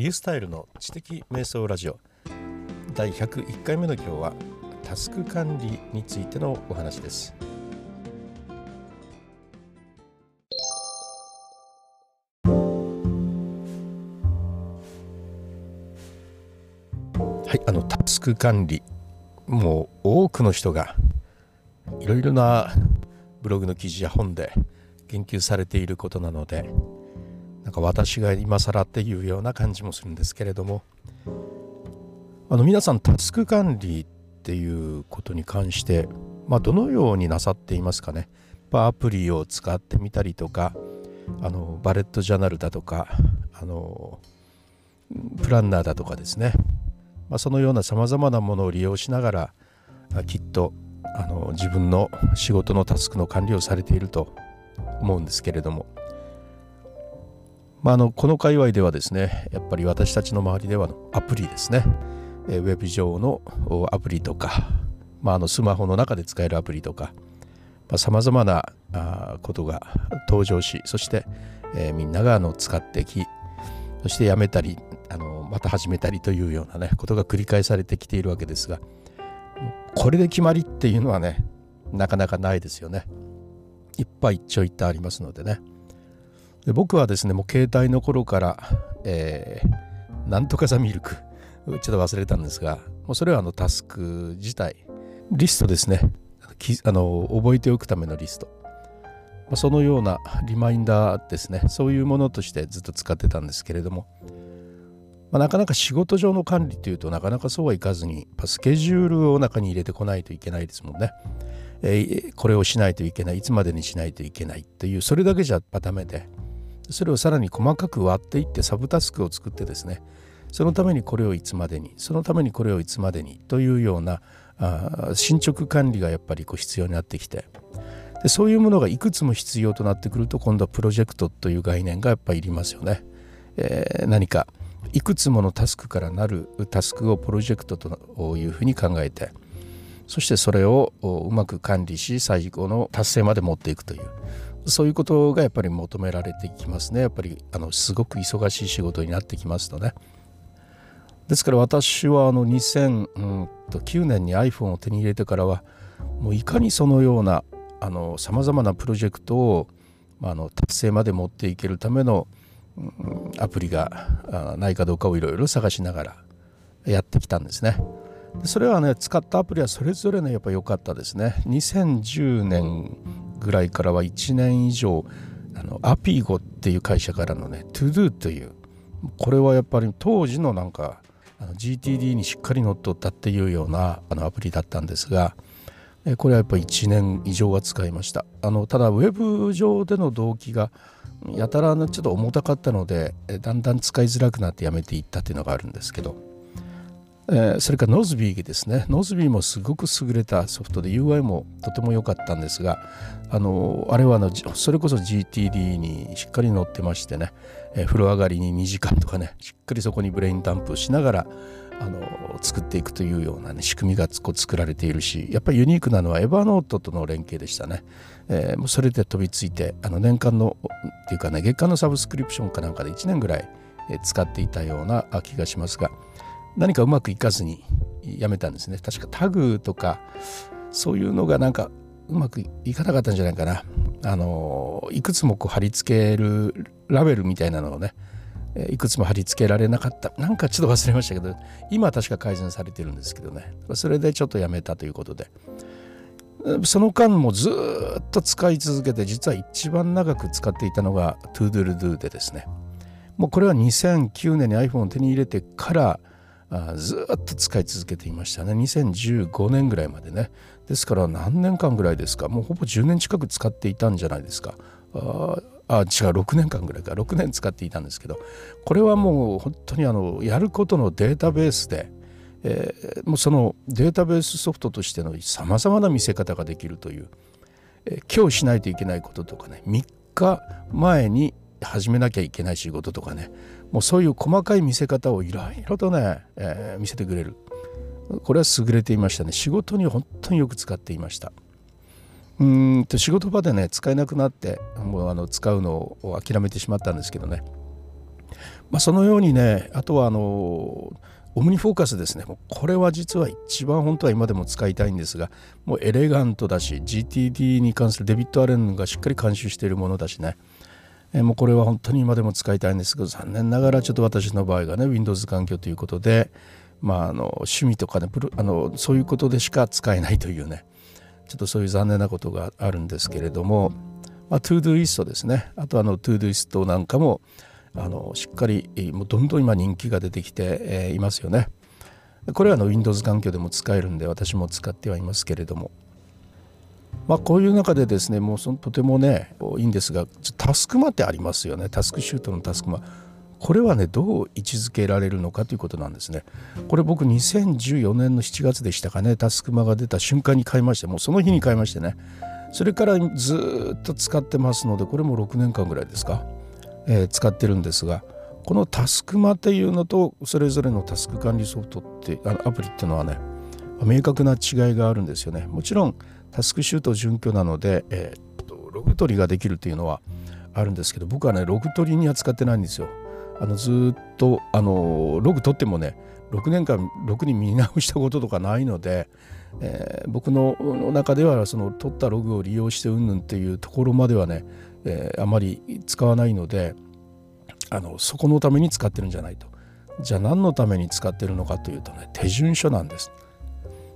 リュースタイルの知的瞑想ラジオ。第101回目の今日はタスク管理についてのお話です。はいあのタスク管理もう多くの人がいろいろなブログの記事や本で言及されていることなのでなんか私が今更っていうような感じもするんですけれども。あの皆さんタスク管理っていうことに関して、まあ、どのようになさっていますかね。アプリを使ってみたりとかあのバレットジャーナルだとかあのプランナーだとかですね、まあ、そのようなさまざまなものを利用しながらきっとあの自分の仕事のタスクの管理をされていると思うんですけれども、まあ、のこの界隈ではですねやっぱり私たちの周りではアプリですね。ウェブ上のアプリとか、まあ、のスマホの中で使えるアプリとかさまざ、まなあことが登場しそして、えー、みんながあの使ってきそしてやめたりあのまた始めたりというようなねことが繰り返されてきているわけですがこれで決まりっていうのはねなかなかないですよね。いっぱい一長一短ありますのでね。で僕はですねもう携帯の頃から、えー、なんとかザミルク。ちょっと忘れたんですがもうそれはあのタスク自体リストですね。あの覚えておくためのリスト。そのようなリマインダーですね。そういうものとしてずっと使ってたんですけれども、まあ、なかなか仕事上の管理というとなかなかそうはいかずにスケジュールを中に入れてこないといけないですもんね、えー、これをしないといけない。いつまでにしないといけないというそれだけじゃダメで。それをさらに細かく割っていってサブタスクを作ってですねそのためにこれをいつまでにそのためにこれをいつまでにというようなあ進捗管理がやっぱりこう必要になってきてでそういうものがいくつも必要となってくると今度はプロジェクトという概念がやっぱりいりますよね。えー、何かいくつものタスクからなるタスクをプロジェクトというふうに考えてそしてそれをうまく管理し最後の達成まで持っていくというそういうことがやっぱり求められてきますねやっぱりあのすごく忙しい仕事になってきますとねですから私はあの2009年に iPhone を手に入れてからはもういかにそのようなさまざまなプロジェクトをあの達成まで持っていけるための、アプリがないかどうかをいろいろ探しながらやってきたんですね。それはね使ったアプリはそれぞれねやっぱ良かったですね。2010年ぐらいからは1年以上あのアピーゴっていう会社からのね ToDo というこれはやっぱり当時のなんか GTD にしっかり乗っ取ったっていうようなあのアプリだったんですがこれはやっぱり1年以上は使いました。あのただウェブ上での動機がやたらちょっと重たかったのでだんだん使いづらくなってやめていったっていうのがあるんですけど、え、それからノズビーですね。ノズビーもすごく優れたソフトで UI もとても良かったんですがあのあれはあのそれこそ GTD にしっかり乗ってましてねえ、風呂上がりに2時間とかねしっかりそこにブレインダンプしながらあの作っていくというような、ね、仕組みがこ作られているしやっぱりユニークなのはエヴァノートとの連携でしたね、えー、それで飛びついてあの年間のっていうかね月間のサブスクリプションかなんかで1年ぐらい使っていたような気がしますが何かうまくいかずにやめたんですね。確かタグとかそういうのがなんかうまくいかなかったんじゃないかな。あのいくつもこう貼り付けるラベルみたいなのをねいくつも貼り付けられなかった。なんかちょっと忘れましたけど今は確か改善されてるんですけどね。それでちょっとやめたということで。その間もずっと使い続けて実は一番長く使っていたのが ToDoDo でですね。もうこれは2009年に iPhone を手に入れてからずっと使い続けていましたね。2015年ぐらいまでね。ですから何年間ぐらいですか？もうほぼ10年近く使っていたんじゃないですか。ああ違う6年間ぐらいか。6年使っていたんですけど。これはもう本当にあのやることのデータベースで、えー、もうそのデータベースソフトとしてのさまざまな見せ方ができるという、えー、今日しないといけないこととかね3日前に始めなきゃいけない仕事とかねもうそういう細かい見せ方をいろいろとね、えー、見せてくれる。これは優れていましたね。仕事に本当によく使っていました。うんと仕事場でね使えなくなってもうあの使うのを諦めてしまったんですけどね。まあ、そのようにねあとはあのオムニフォーカスですね。もうこれは実は一番本当は今でも使いたいんですがもうエレガントだし GTD に関するデビッド・アレンがしっかり監修しているものだしね。えもうこれは本当に今でも使いたいんですけど残念ながらちょっと私の場合がね Windows 環境ということで、まあ、あの趣味とかねプロあのそういうことでしか使えないというねちょっとそういう残念なことがあるんですけれども、まあ、ToDoist ですねあとあの ToDoist なんかもあのしっかりもうどんどん今人気が出てきて、え、いますよね。これはあの Windows 環境でも使えるんで私も使ってはいますけれどもまあこういう中でですねもうそのとてもねいいんですがタスクマってありますよね。タスクシュートのタスクマ。これはねどう位置づけられるのかということなんですね。これ僕2014年の7月でしたかね。タスクマが出た瞬間に買いましてもうその日に買いましてね。それからずっと使ってますのでこれも6年間ぐらいですか。えー、使ってるんですがこのタスクマっていうのとそれぞれのタスク管理ソフトってあのアプリっていうのはね明確な違いがあるんですよね。もちろんタスクシュート準拠なので、えー、とログ取りができるというのはあるんですけど僕はねログ取りには使ってないんですよ。あのずっとあのログ取ってもね6年間ろくに見直したこととかないので、えー、僕の中ではその取ったログを利用してうんぬんっていうところまではねえー、あまり使わないのであのそこのために使ってるんじゃないと。じゃあ何のために使ってるのかというとね手順書なんです、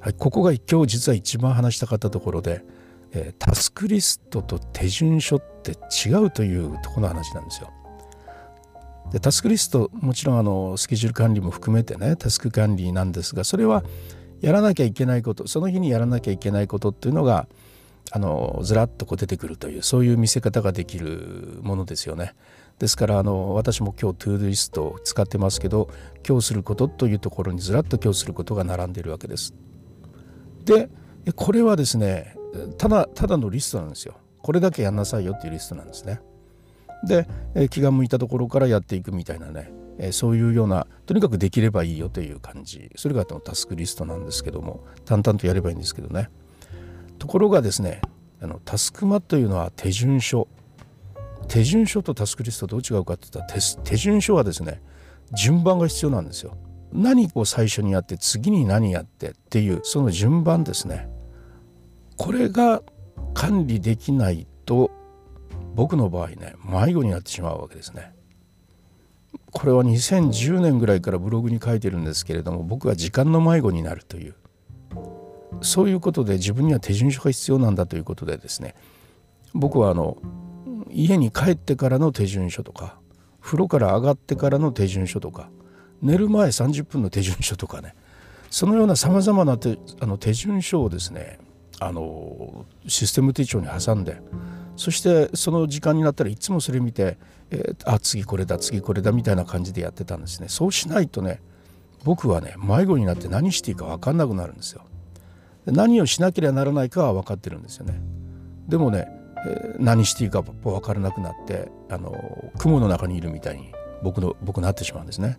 はい、ここが今日実は一番話したかったところで、えー、タスクリストと手順書って違うというとこの話なんですよでタスクリストもちろんあのスケジュール管理も含めてねタスク管理なんですがそれはやらなきゃいけないことその日にやらなきゃいけないことっていうのがあのずらっとこう出てくるというそういう見せ方ができるものですよね。ですからあの私も今日 Todoist を使ってますけど今日することというところにずらっと今日することが並んでいるわけです。でこれはですねただただのリストなんですよ。これだけやんなさいよっていうリストなんですね。で気が向いたところからやっていくみたいなねそういうようなとにかくできればいいよという感じそれがタスクリストなんですけども淡々とやればいいんですけどね。ところがですねあのタスクマというのは手順書手順書とタスクリストどう違うかって言ったら手順書はですね順番が必要なんですよ何を最初にやって次に何やってっていうその順番ですね。これが管理できないと僕の場合ね迷子になってしまうわけですね。これは2010年ぐらいからブログに書いてるんですけれども僕は時間の迷子になるという。そういうことで自分には手順書が必要なんだということでですね。僕はあの家に帰ってからの手順書とか風呂から上がってからの手順書とか寝る前30分の手順書とかねそのようなさまざまな手あの手順書をですねあのシステム手帳に挟んでそしてその時間になったらいつもそれ見て、えー、あ次これだ次これだみたいな感じでやってたんですねそうしないとね僕はね迷子になって何していいか分かんなくなるんですよ何をしなければならないかは分かってるんですよね。でもね、えー、何していいか分からなくなってあの雲の中にいるみたいに僕の僕なってしまうんですね。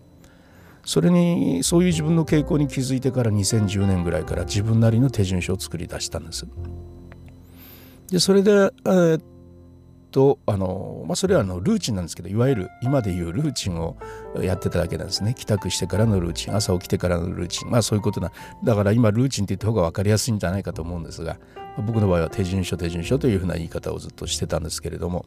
それにそういう自分の傾向に気づいてから2010年ぐらいから自分なりの手順書を作り出したんです。でそれで、えー、とあの、まあ、それはあのルーチンなんですけどいわゆる今でいうルーチンをやってただけなんですね帰宅してからのルーチン朝起きてからのルーチンまあそういうことなだから今ルーチンって言った方が分かりやすいんじゃないかと思うんですが僕の場合は手順書手順書というふうな言い方をずっとしてたんですけれども、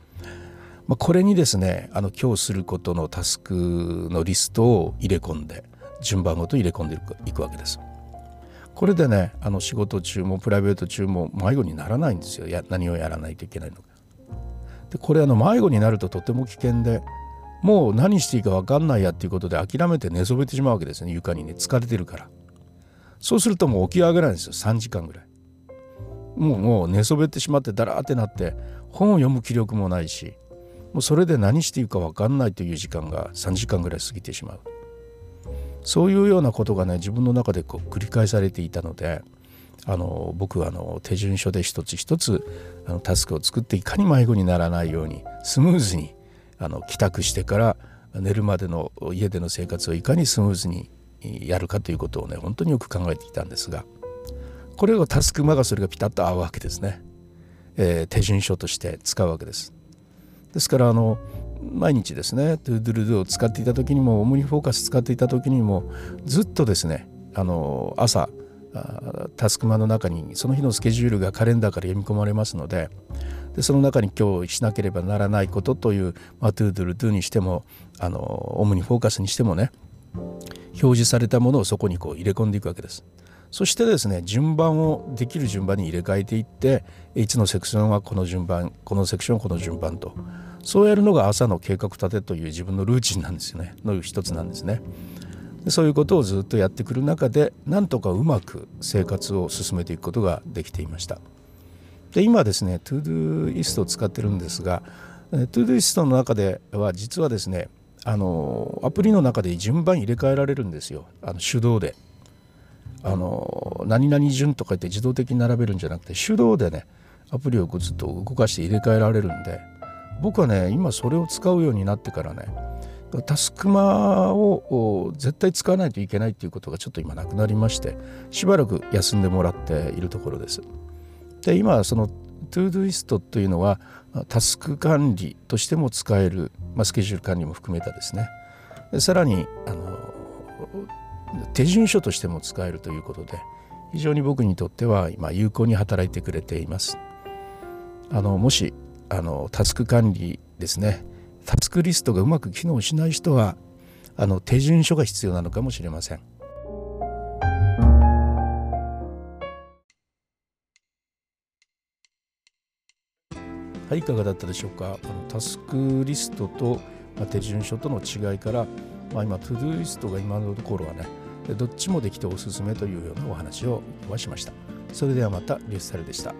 まあ、これにですねあの今日することのタスクのリストを入れ込んで順番ごと入れ込んでいくわけです。これでねあの仕事中もプライベート中も迷子にならないんですよ。や何をやらないといけないのか。でこれあの迷子になるととても危険でもう何していいか分かんないやっていうことで諦めて寝そべってしまうわけですね。床にね疲れてるから。そうするともう起き上がらないんですよ。3時間ぐらい。もうもう寝そべってしまってだらーってなって本を読む気力もないしもうそれで何していいか分かんないという時間が3時間ぐらい過ぎてしまう。そういうようなことがね自分の中でこう繰り返されていたのであの僕はあの手順書で一つ一つあのタスクを作っていかに迷子にならないようにスムーズにあの帰宅してから寝るまでの家での生活をいかにスムーズにやるかということをね本当によく考えてきたんですがこれをタスクマがそれがピタッと合うわけですね、えー、手順書として使うわけです。ですからあの毎日ですね Toodledo を使っていた時にも OmniFocus 使っていた時にもずっとですねあの朝タスクマの中にその日のスケジュールがカレンダーから読み込まれますのででその中に今日しなければならないことという、まあ、 Toodledo にしてもあの OmniFocus にしてもね表示されたものをそこにこう入れ込んでいくわけです。そしてですね順番をできる順番に入れ替えていって1のセクションはこの順番このセクションはこの順番とそうやるのが朝の計画立てという自分のルーチンなんですよねの一つなんですね。そういうことをずっとやってくる中でなんとかうまく生活を進めていくことができていました。で今ですね Todoist を使ってるんですがTodoist の中では実はですねあのアプリの中で順番入れ替えられるんですよあの手動で。あの何々順とか言って自動的に並べるんじゃなくて手動でねアプリをずっと動かして入れ替えられるんで僕はね今それを使うようになってからねタスクマを絶対使わないといけないっていうことがちょっと今なくなりましてしばらく休んでもらっているところです。で今その Todoist というのはタスク管理としても使える、まあ、スケジュール管理も含めたですねさらにあの手順書としても使えるということで非常に僕にとっては今有効に働いてくれています。あのもしあのタスク管理ですね。タスクリストがうまく機能しない人はあの手順書が必要なのかもしれません。はいいかがだったでしょうか？あのタスクリストと、まあ、手順書との違いから、まあ、今トゥドゥリストが今のところはねどっちもできておすすめというようなお話をしました。それではまたリュースタルでした。